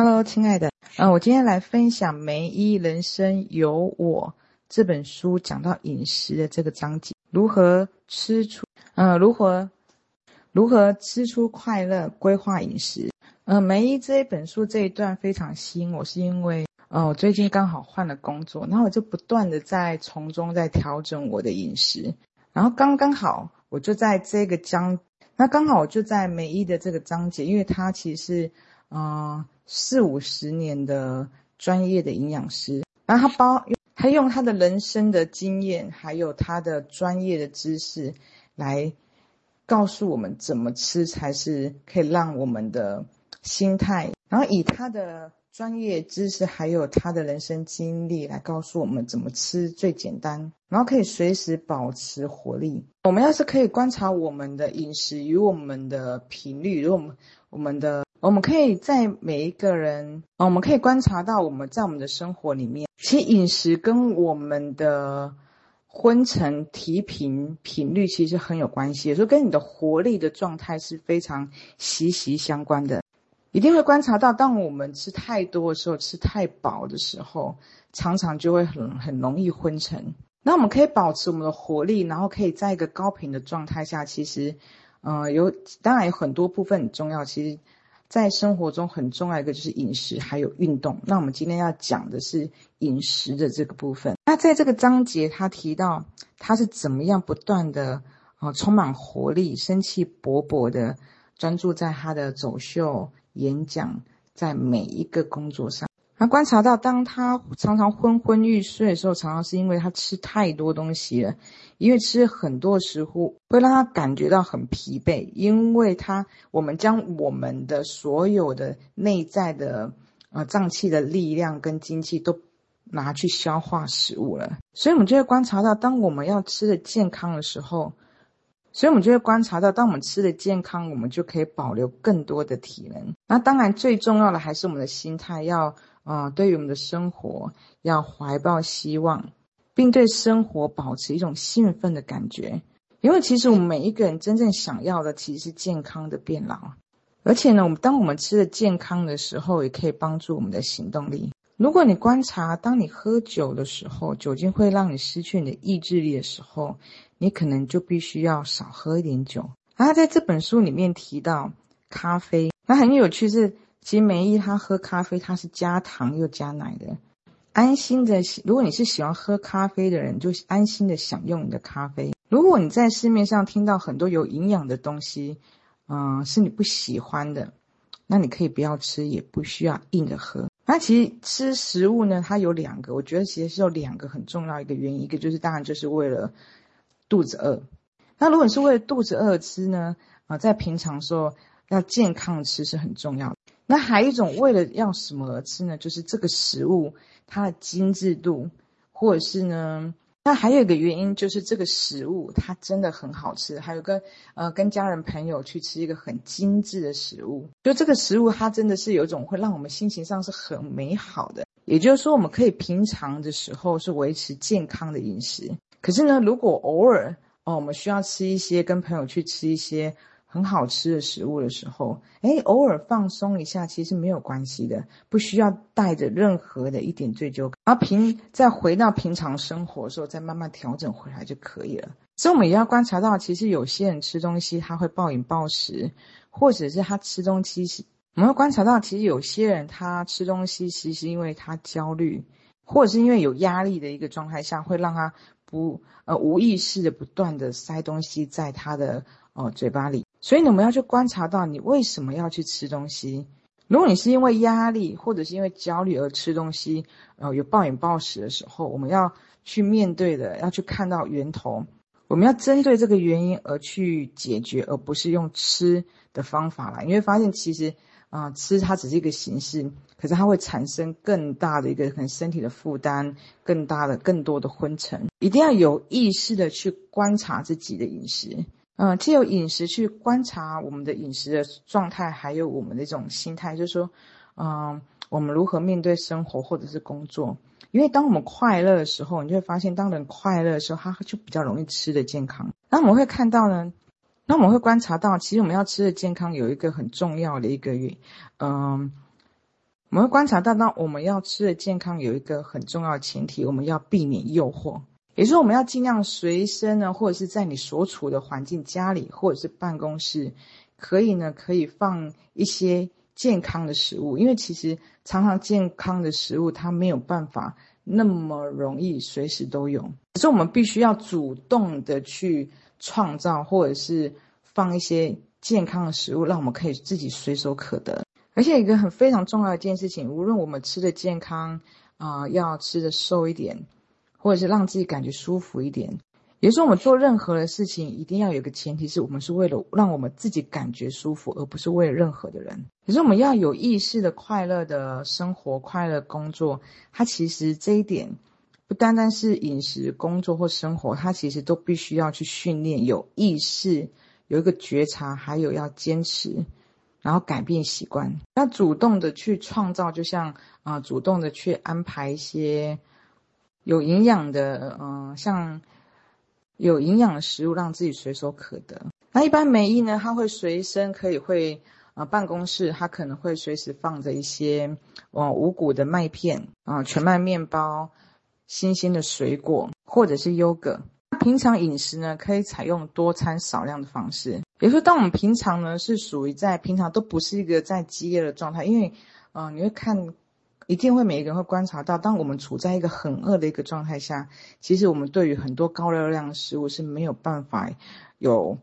Hello，亲爱的，嗯，我今天来分享《梅伊人生有我》这本书讲到饮食的这个章节，如何吃出，嗯，如何如何吃出快乐，规划饮食。嗯，梅伊这一本书这一段非常吸引我，是因为，嗯，我最近刚好换了工作，然后我就不断的在从中在调整我的饮食，然后刚刚好我就在这个章，那刚好我就在梅伊的这个章节，因为它其实，嗯。四五十年的专业的营养师，然后他包他用他的人生的经验，还有他的专业的知识，来告诉我们怎么吃才是可以让我们的心态，然后以他的专业知识还有他的人生经历来告诉我们怎么吃最简单，然后可以随时保持活力。我们要是可以观察我们的饮食与我们的频率，如果我们我们的。我们可以在每一个人，我们可以观察到我们在我们的生活里面，其实饮食跟我们的昏沉、提频频率其实很有关系，所以跟你的活力的状态是非常息息相关的。一定会观察到，当我们吃太多的时候，吃太饱的时候，常常就会很很容易昏沉。那我们可以保持我们的活力，然后可以在一个高频的状态下，其实，呃，有当然有很多部分很重要，其实。在生活中很重要一个就是饮食，还有运动。那我们今天要讲的是饮食的这个部分。那在这个章节，他提到他是怎么样不断的啊、充满活力、生气勃勃的专注在他的走秀、演讲，在每一个工作上。他观察到，当他常常昏昏欲睡的时候，常常是因为他吃太多东西了。因为吃很多食物会让他感觉到很疲惫，因为他我们将我们的所有的内在的呃脏器的力量跟精气都拿去消化食物了，所以我们就会观察到，当我们要吃的健康的时候，所以我们就会观察到，当我们吃的健康，我们就可以保留更多的体能。那当然最重要的还是我们的心态要。啊、对于我们的生活，要怀抱希望，并对生活保持一种兴奋的感觉。因为其实我们每一个人真正想要的，其实是健康的变老。而且呢，我们当我们吃的健康的时候，也可以帮助我们的行动力。如果你观察，当你喝酒的时候，酒精会让你失去你的意志力的时候，你可能就必须要少喝一点酒。啊，在这本书里面提到咖啡，那很有趣是。其实梅伊他喝咖啡，他是加糖又加奶的，安心的。如果你是喜欢喝咖啡的人，就安心的享用你的咖啡。如果你在市面上听到很多有营养的东西，嗯、是你不喜欢的，那你可以不要吃，也不需要硬着喝。那其实吃食物呢，它有两个，我觉得其实是有两个很重要一个原因，一个就是当然就是为了肚子饿。那如果你是为了肚子饿吃呢，啊、在平常说要健康吃是很重要的。那还有一种为了要什么而吃呢？就是这个食物它的精致度，或者是呢，那还有一个原因就是这个食物它真的很好吃。还有个呃，跟家人朋友去吃一个很精致的食物，就这个食物它真的是有一种会让我们心情上是很美好的。也就是说，我们可以平常的时候是维持健康的饮食，可是呢，如果偶尔哦，我们需要吃一些跟朋友去吃一些。很好吃的食物的时候，诶，偶尔放松一下，其实没有关系的，不需要带着任何的一点罪疚感。而平再回到平常生活的时候，再慢慢调整回来就可以了。所以，我们也要观察到，其实有些人吃东西他会暴饮暴食，或者是他吃东西是，我们会观察到，其实有些人他吃东西其实是因为他焦虑，或者是因为有压力的一个状态下，会让他不呃无意识的不断的塞东西在他的呃嘴巴里。所以，我们要去观察到你为什么要去吃东西。如果你是因为压力或者是因为焦虑而吃东西，然呃，有暴饮暴食的时候，我们要去面对的，要去看到源头。我们要针对这个原因而去解决，而不是用吃的方法来。你会发现，其实啊、吃它只是一个形式，可是它会产生更大的一个可能身体的负担，更大的、更多的昏沉。一定要有意识的去观察自己的饮食。嗯，借由饮食去观察我们的饮食的状态，还有我们的这种心态，就是说，嗯，我们如何面对生活或者是工作。因为当我们快乐的时候，你就会发现，当人快乐的时候，他就比较容易吃得健康。那我们会看到呢，那我们会观察到，其实我们要吃的健康有一个很重要的一个原，嗯，我们会观察到，那我们要吃的健康有一个很重要的前提，我们要避免诱惑，也就是，我们要尽量随身呢，或者是在你所处的环境、家里或者是办公室，可以呢，可以放一些健康的食物，因为其实常常健康的食物它没有办法那么容易随时都有，可是我们必须要主动的去创造，或者是放一些健康的食物，让我们可以自己随手可得。而且一个很非常重要的一件事情，无论我们吃的健康啊、要吃的瘦一点，或者是让自己感觉舒服一点，也就是，我们做任何的事情，一定要有个前提，是我们是为了让我们自己感觉舒服，而不是为了任何的人。可是我们要有意识的快乐的生活，快乐工作，它其实这一点不单单是饮食、工作或生活，它其实都必须要去训练，有意识，有一个觉察，还有要坚持。然后改变习惯，要主动的去创造，就像啊、主动的去安排一些有营养的，嗯、像有营养的食物，让自己随手可得。那一般梅姨呢，她会随身可以会啊、呃，办公室她可能会随时放着一些哦五谷的麦片啊、全麦面包、新鲜的水果或者是优格。平常饮食呢，可以采用多餐少量的方式。比如说，当我们平常呢是属于在平常都不是一个在饥饿的状态，因为，呃，你会看，一定会每一个人会观察到，当我们处在一个很饿的一个状态下，其实我们对于很多高热量的食物是没有办法有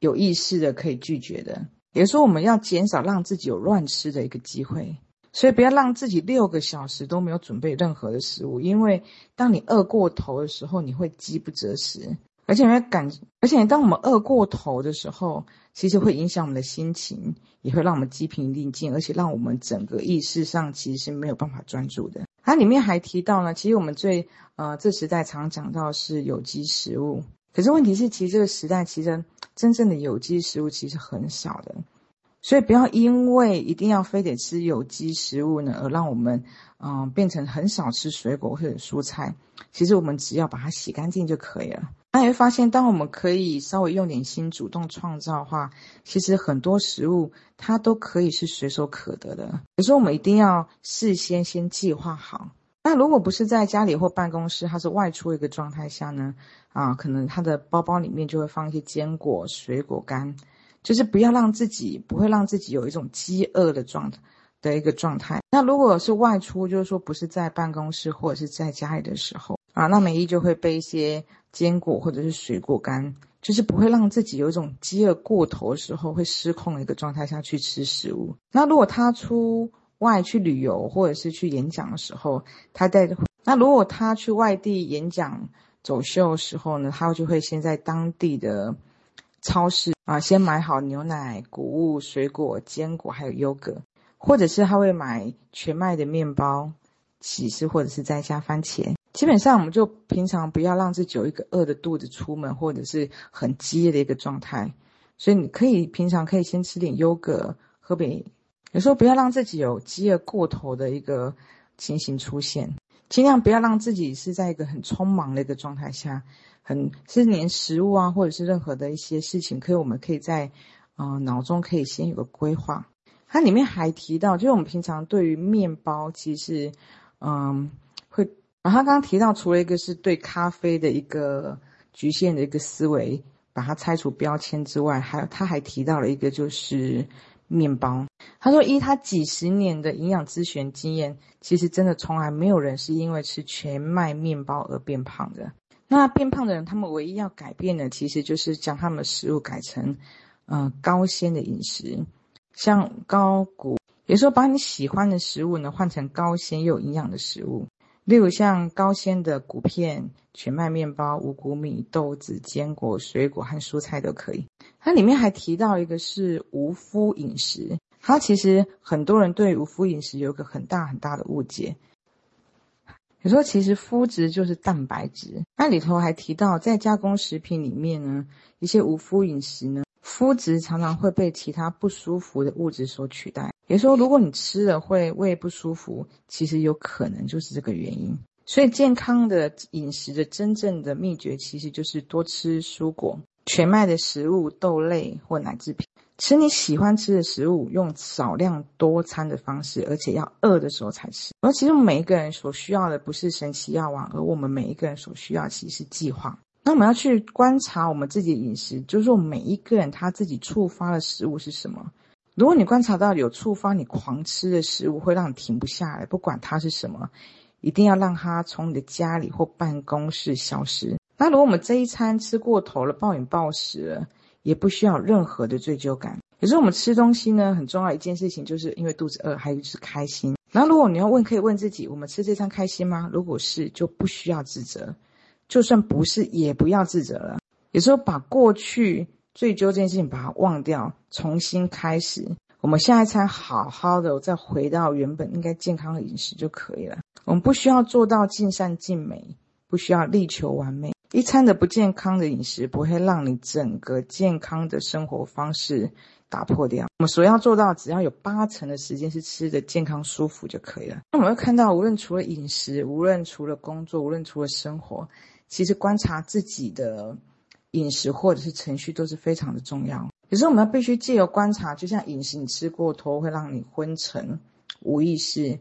有意识的可以拒绝的。也就是说，我们要减少让自己有乱吃的一个机会。所以不要让自己六个小时都没有准备任何的食物，因为当你饿过头的时候，你会饥不择食，而且你会感，而且当我们饿过头的时候，其实会影响我们的心情，也会让我们精疲力尽，而且让我们整个意识上其实是没有办法专注的。它里面还提到呢，其实我们最呃这时代常讲到是有机食物，可是问题是，其实这个时代其实真正的有机食物其实很少的。所以不要因为一定要非得吃有机食物呢，而让我们嗯、呃、变成很少吃水果或者蔬菜。其实我们只要把它洗干净就可以了。那你会发现，当我们可以稍微用点心，主动创造的话，其实很多食物它都可以是随手可得的。可是我们一定要事先先计划好。那如果不是在家里或办公室，它是外出一个状态下呢，啊，可能它的包包里面就会放一些坚果、水果干。就是不要让自己不会让自己有一种饥饿的状态的一个状态。那如果是外出，就是说不是在办公室或者是在家里的时候啊，那梅伊就会备一些坚果或者是水果干，就是不会让自己有一种饥饿过头的时候会失控的一个状态下去吃食物。那如果他出外去旅游或者是去演讲的时候，他带着，那如果他去外地演讲走秀的时候呢，他就会先在当地的。超市啊，先买好牛奶、谷物、水果、坚果，还有优格，或者是他会买全麦的面包、起司，或者是再加番茄。基本上，我们就平常不要让自己有一个饿的肚子出门，或者是很饥饿的一个状态。所以你可以平常可以先吃点优格，喝杯。有时候不要让自己有饥饿过头的一个情形出现，尽量不要让自己是在一个很匆忙的一个状态下。很是连食物啊，或者是任何的一些事情，可以我们可以在，呃，脑中可以先有个规划。它里面还提到，就是我们平常对于面包，其实，嗯，会，然后他刚刚提到，除了一个是对咖啡的一个局限的一个思维，把它拆除标签之外，还有他还提到了一个就是面包。他说，依他几十年的营养咨询经验，其实真的从来没有人是因为吃全麦面包而变胖的。那变胖的人，他们唯一要改变的，其实就是将他们的食物改成，呃，高纤的饮食，像高谷，也说把你喜欢的食物呢换成高纤又有营养的食物，例如像高纤的谷片、全麦面包、五谷米、豆子、坚果、水果和蔬菜都可以。它里面还提到一个是无麸饮食，它其实很多人对无麸饮食有个很大很大的误解。有时候其实麸质就是蛋白质，它里头还提到，在加工食品里面呢，一些无麸饮食呢，麸质常常会被其他不舒服的物质所取代。也说，如果你吃了会胃不舒服，其实有可能就是这个原因。所以，健康的饮食的真正的秘诀，其实就是多吃蔬果、全麦的食物、豆类或奶制品。吃你喜欢吃的食物，用少量多餐的方式，而且要饿的时候才吃。而其实每一个人所需要的不是神奇药丸，而我们每一个人所需要其实是计划。那我们要去观察我们自己的饮食，就是说每一个人他自己触发的食物是什么。如果你观察到有触发你狂吃的食物，会让你停不下来，不管它是什么，一定要让它从你的家里或办公室消失。那如果我们这一餐吃过头了，暴饮暴食了，也不需要任何的罪疚感。有时候我们吃东西呢，很重要一件事情，就是因为肚子饿，还有就是开心。然后如果你要问，可以问自己：我们吃这餐开心吗？如果是，就不需要自责；就算不是，也不要自责了。有时候把过去罪疚这件事情把它忘掉，重新开始。我们下一餐好好的，再回到原本应该健康的饮食就可以了。我们不需要做到尽善尽美，不需要力求完美。一餐的不健康的饮食不会让你整个健康的生活方式打破掉。我们所要做到，只要有八成的时间是吃的健康舒服就可以了。那我们会看到，无论除了饮食，无论除了工作，无论除了生活，其实观察自己的饮食或者是程序都是非常的重要。有时候我们要必须借由观察，就像饮食，你吃过头会让你昏沉、无意识。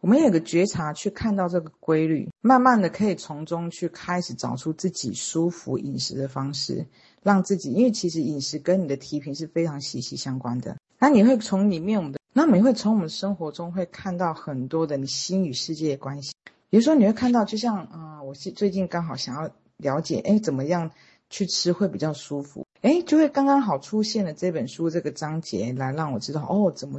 我们有个觉察，去看到这个规律，慢慢的可以从中去开始找出自己舒服饮食的方式，让自己，因为其实饮食跟你的体品是非常息息相关的。那你会从里面，我们的，那你会从我们生活中会看到很多的你心与世界的关系。比如说你会看到，就像啊、我是最近刚好想要了解，哎，怎么样去吃会比较舒服。哎，就会刚刚好出现了这本书这个章节，来让我知道哦，怎么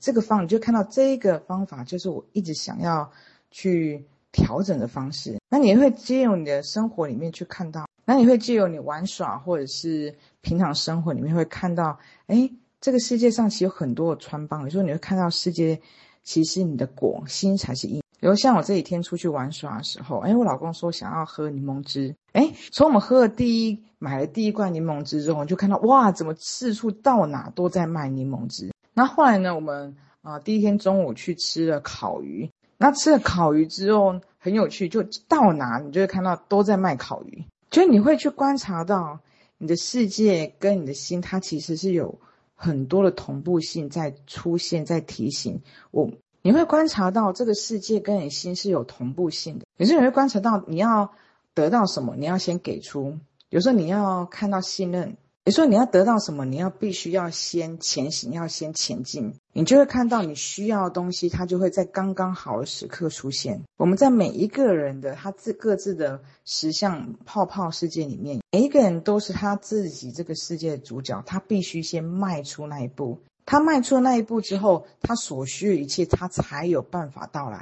这个方，你就看到这个方法，就是我一直想要去调整的方式。那你会借由你的生活里面去看到，那你会借由你玩耍或者是平常生活里面会看到，哎，这个世界上其实有很多的穿帮，有时候你会看到世界其实你的果心才是因。比如像我这几天出去玩耍的时候，哎，我老公说想要喝柠檬汁，哎，从我们喝了第一买了第一罐柠檬汁之后，就看到哇，怎么四处到哪都在卖柠檬汁。那后来呢，我们啊、第一天中午去吃了烤鱼，那吃了烤鱼之后很有趣，就到哪你就会看到都在卖烤鱼，就你会去观察到你的世界跟你的心，它其实是有很多的同步性在出现，在提醒我。你会观察到这个世界跟你心是有同步性的。有时候你会观察到，你要得到什么，你要先给出；有时候你要看到信任；有时候你要得到什么，你要必须要先前行，要先前进。你就会看到你需要的东西，它就会在刚刚好的时刻出现。我们在每一个人的他自各自的实像泡泡世界里面，每一个人都是他自己这个世界的主角，他必须先迈出那一步。他迈出那一步之后，他所需的一切，他才有办法到来。